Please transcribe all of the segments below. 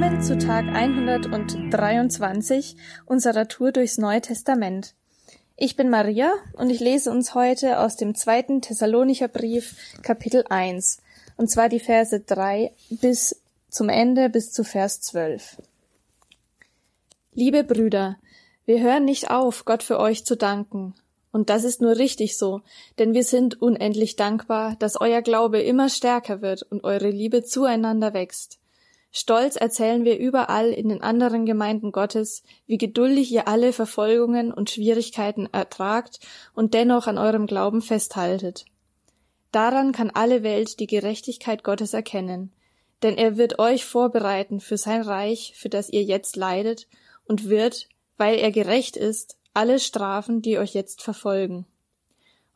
Willkommen zu Tag 123 unserer Tour durchs Neue Testament. Ich bin Maria und ich lese uns heute aus dem zweiten Thessalonicher Brief Kapitel 1 und zwar die Verse 3 bis zum Ende bis zu Vers 12. Liebe Brüder, wir hören nicht auf, Gott für euch zu danken. Und das ist nur richtig so, denn wir sind unendlich dankbar, dass euer Glaube immer stärker wird und eure Liebe zueinander wächst. Stolz erzählen wir überall in den anderen Gemeinden Gottes, wie geduldig ihr alle Verfolgungen und Schwierigkeiten ertragt und dennoch an eurem Glauben festhaltet. Daran kann alle Welt die Gerechtigkeit Gottes erkennen, denn er wird euch vorbereiten für sein Reich, für das ihr jetzt leidet, und wird, weil er gerecht ist, alle strafen, die euch jetzt verfolgen.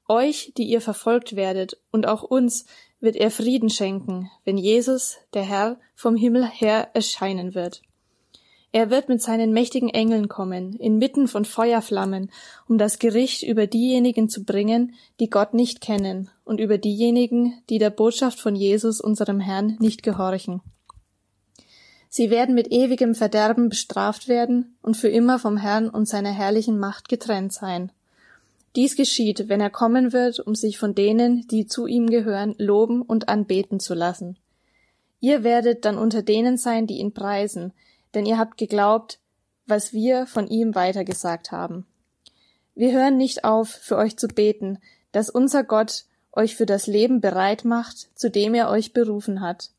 Euch, die ihr verfolgt werdet, und auch uns, wird er Frieden schenken, wenn Jesus, der Herr, vom Himmel her erscheinen wird. Er wird mit seinen mächtigen Engeln kommen, inmitten von Feuerflammen, um das Gericht über diejenigen zu bringen, die Gott nicht kennen, und über diejenigen, die der Botschaft von Jesus, unserem Herrn, nicht gehorchen. Sie werden mit ewigem Verderben bestraft werden und für immer vom Herrn und seiner herrlichen Macht getrennt sein. Dies geschieht, wenn er kommen wird, um sich von denen, die zu ihm gehören, loben und anbeten zu lassen. Ihr werdet dann unter denen sein, die ihn preisen, denn ihr habt geglaubt, was wir von ihm weitergesagt haben. Wir hören nicht auf, für euch zu beten, dass unser Gott euch für das Leben bereit macht, zu dem er euch berufen hat.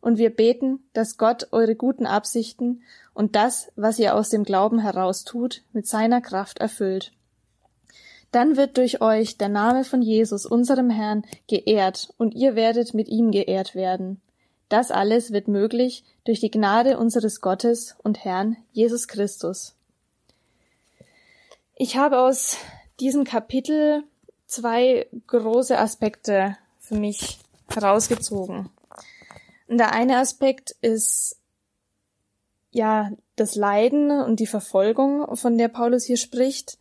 Und wir beten, dass Gott eure guten Absichten und das, was ihr aus dem Glauben heraus tut, mit seiner Kraft erfüllt. Dann wird durch euch der Name von Jesus, unserem Herrn, geehrt, und ihr werdet mit ihm geehrt werden. Das alles wird möglich durch die Gnade unseres Gottes und Herrn Jesus Christus. Ich habe aus diesem Kapitel zwei große Aspekte für mich herausgezogen. Und der eine Aspekt ist ja das Leiden und die Verfolgung, von der Paulus hier spricht.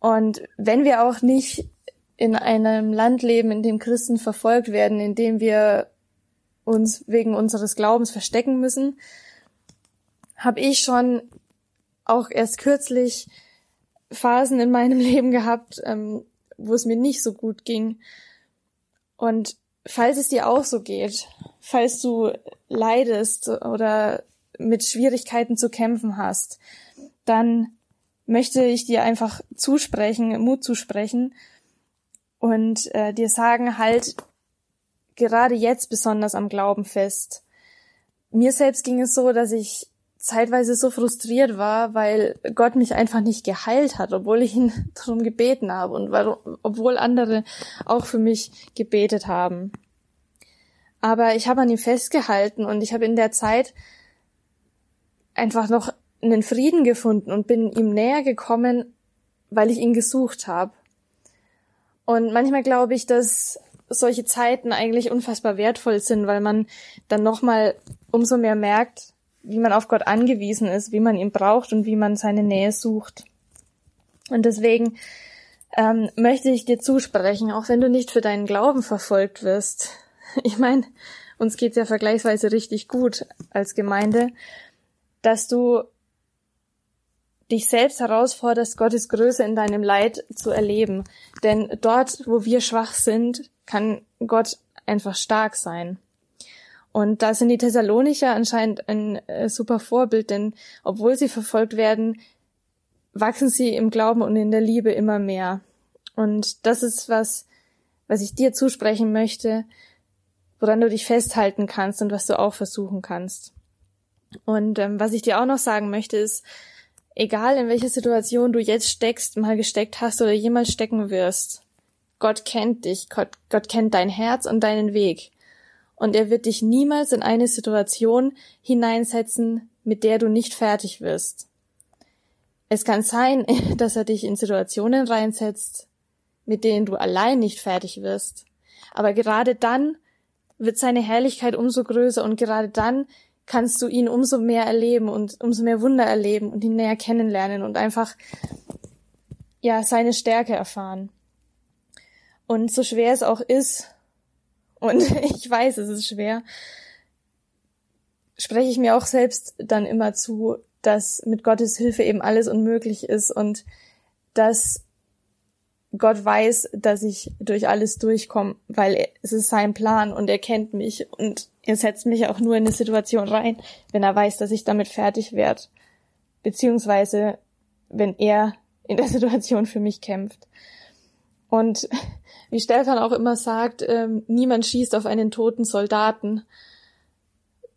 Und wenn wir auch nicht in einem Land leben, in dem Christen verfolgt werden, in dem wir uns wegen unseres Glaubens verstecken müssen, habe ich schon auch erst kürzlich Phasen in meinem Leben gehabt, ähm, wo es mir nicht so gut ging. Und falls es dir auch so geht, falls du leidest oder mit Schwierigkeiten zu kämpfen hast, dann möchte ich dir einfach zusprechen, Mut zusprechen und äh, dir sagen, halt gerade jetzt besonders am Glauben fest. Mir selbst ging es so, dass ich zeitweise so frustriert war, weil Gott mich einfach nicht geheilt hat, obwohl ich ihn darum gebeten habe und weil, obwohl andere auch für mich gebetet haben. Aber ich habe an ihm festgehalten und ich habe in der Zeit einfach noch einen Frieden gefunden und bin ihm näher gekommen, weil ich ihn gesucht habe. Und manchmal glaube ich, dass solche Zeiten eigentlich unfassbar wertvoll sind, weil man dann nochmal umso mehr merkt, wie man auf Gott angewiesen ist, wie man ihn braucht und wie man seine Nähe sucht. Und deswegen ähm, möchte ich dir zusprechen, auch wenn du nicht für deinen Glauben verfolgt wirst. Ich meine, uns geht's ja vergleichsweise richtig gut als Gemeinde, dass du dich selbst herausforderst, Gottes Größe in deinem Leid zu erleben. Denn dort, wo wir schwach sind, kann Gott einfach stark sein. Und da sind die Thessalonicher anscheinend ein äh, super Vorbild, denn obwohl sie verfolgt werden, wachsen sie im Glauben und in der Liebe immer mehr. Und das ist was, was ich dir zusprechen möchte, woran du dich festhalten kannst und was du auch versuchen kannst. Und ähm, was ich dir auch noch sagen möchte, ist, egal in welcher Situation du jetzt steckst, mal gesteckt hast oder jemals stecken wirst, Gott kennt dich, Gott, Gott kennt dein Herz und deinen Weg. Und er wird dich niemals in eine Situation hineinsetzen, mit der du nicht fertig wirst. Es kann sein, dass er dich in Situationen reinsetzt, mit denen du allein nicht fertig wirst. Aber gerade dann wird seine Herrlichkeit umso größer und gerade dann kannst du ihn umso mehr erleben und umso mehr Wunder erleben und ihn näher kennenlernen und einfach, ja, seine Stärke erfahren. Und so schwer es auch ist, und ich weiß, es ist schwer, spreche ich mir auch selbst dann immer zu, dass mit Gottes Hilfe eben alles unmöglich ist und dass Gott weiß, dass ich durch alles durchkomme, weil es ist sein Plan und er kennt mich und er setzt mich auch nur in eine Situation rein, wenn er weiß, dass ich damit fertig werde. Beziehungsweise, wenn er in der Situation für mich kämpft. Und wie Stefan auch immer sagt, ähm, niemand schießt auf einen toten Soldaten.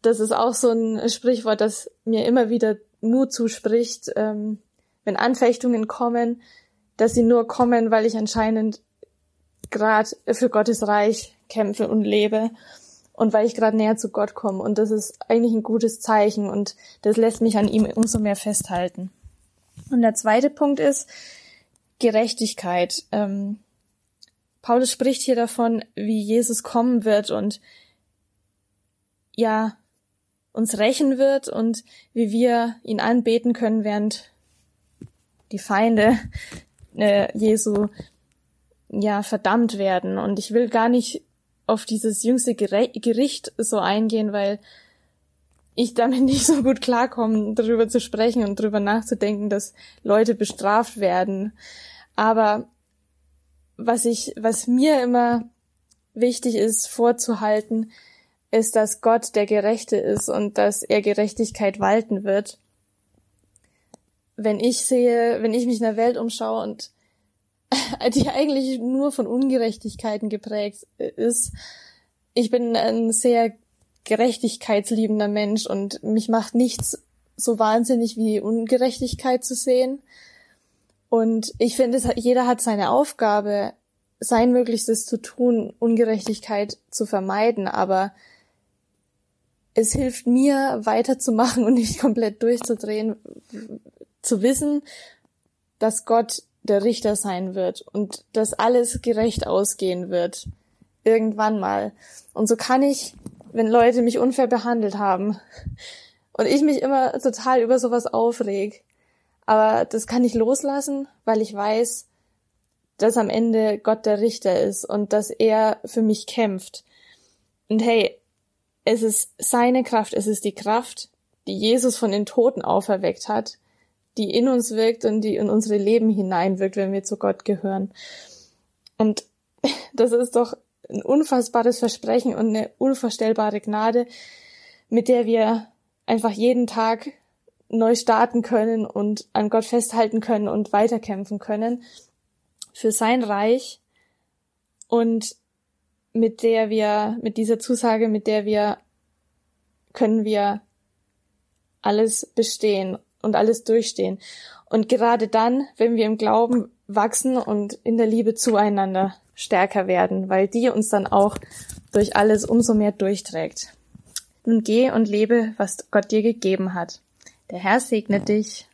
Das ist auch so ein Sprichwort, das mir immer wieder Mut zuspricht, ähm, wenn Anfechtungen kommen, dass sie nur kommen, weil ich anscheinend gerade für Gottes Reich kämpfe und lebe und weil ich gerade näher zu Gott komme. Und das ist eigentlich ein gutes Zeichen und das lässt mich an ihm umso mehr festhalten. Und der zweite Punkt ist Gerechtigkeit. Ähm, Paulus spricht hier davon, wie Jesus kommen wird und ja, uns rächen wird und wie wir ihn anbeten können, während die Feinde äh, Jesu ja verdammt werden. Und ich will gar nicht auf dieses jüngste Gericht so eingehen, weil ich damit nicht so gut klarkomme, darüber zu sprechen und darüber nachzudenken, dass Leute bestraft werden. Aber was ich, was mir immer wichtig ist vorzuhalten, ist, dass Gott der Gerechte ist und dass er Gerechtigkeit walten wird wenn ich sehe, wenn ich mich in der Welt umschaue und die eigentlich nur von Ungerechtigkeiten geprägt ist, ich bin ein sehr gerechtigkeitsliebender Mensch und mich macht nichts so wahnsinnig wie Ungerechtigkeit zu sehen. Und ich finde, jeder hat seine Aufgabe, sein Möglichstes zu tun, Ungerechtigkeit zu vermeiden, aber es hilft mir weiterzumachen und nicht komplett durchzudrehen, zu wissen, dass Gott der Richter sein wird und dass alles gerecht ausgehen wird. Irgendwann mal. Und so kann ich, wenn Leute mich unfair behandelt haben und ich mich immer total über sowas aufreg, aber das kann ich loslassen, weil ich weiß, dass am Ende Gott der Richter ist und dass er für mich kämpft. Und hey, es ist seine Kraft, es ist die Kraft, die Jesus von den Toten auferweckt hat, die in uns wirkt und die in unsere Leben hineinwirkt, wenn wir zu Gott gehören. Und das ist doch ein unfassbares Versprechen und eine unvorstellbare Gnade, mit der wir einfach jeden Tag neu starten können und an Gott festhalten können und weiterkämpfen können für sein Reich und mit der wir, mit dieser Zusage, mit der wir können wir alles bestehen und alles durchstehen. Und gerade dann, wenn wir im Glauben wachsen und in der Liebe zueinander stärker werden, weil die uns dann auch durch alles umso mehr durchträgt. Nun geh und lebe, was Gott dir gegeben hat. Der Herr segne dich.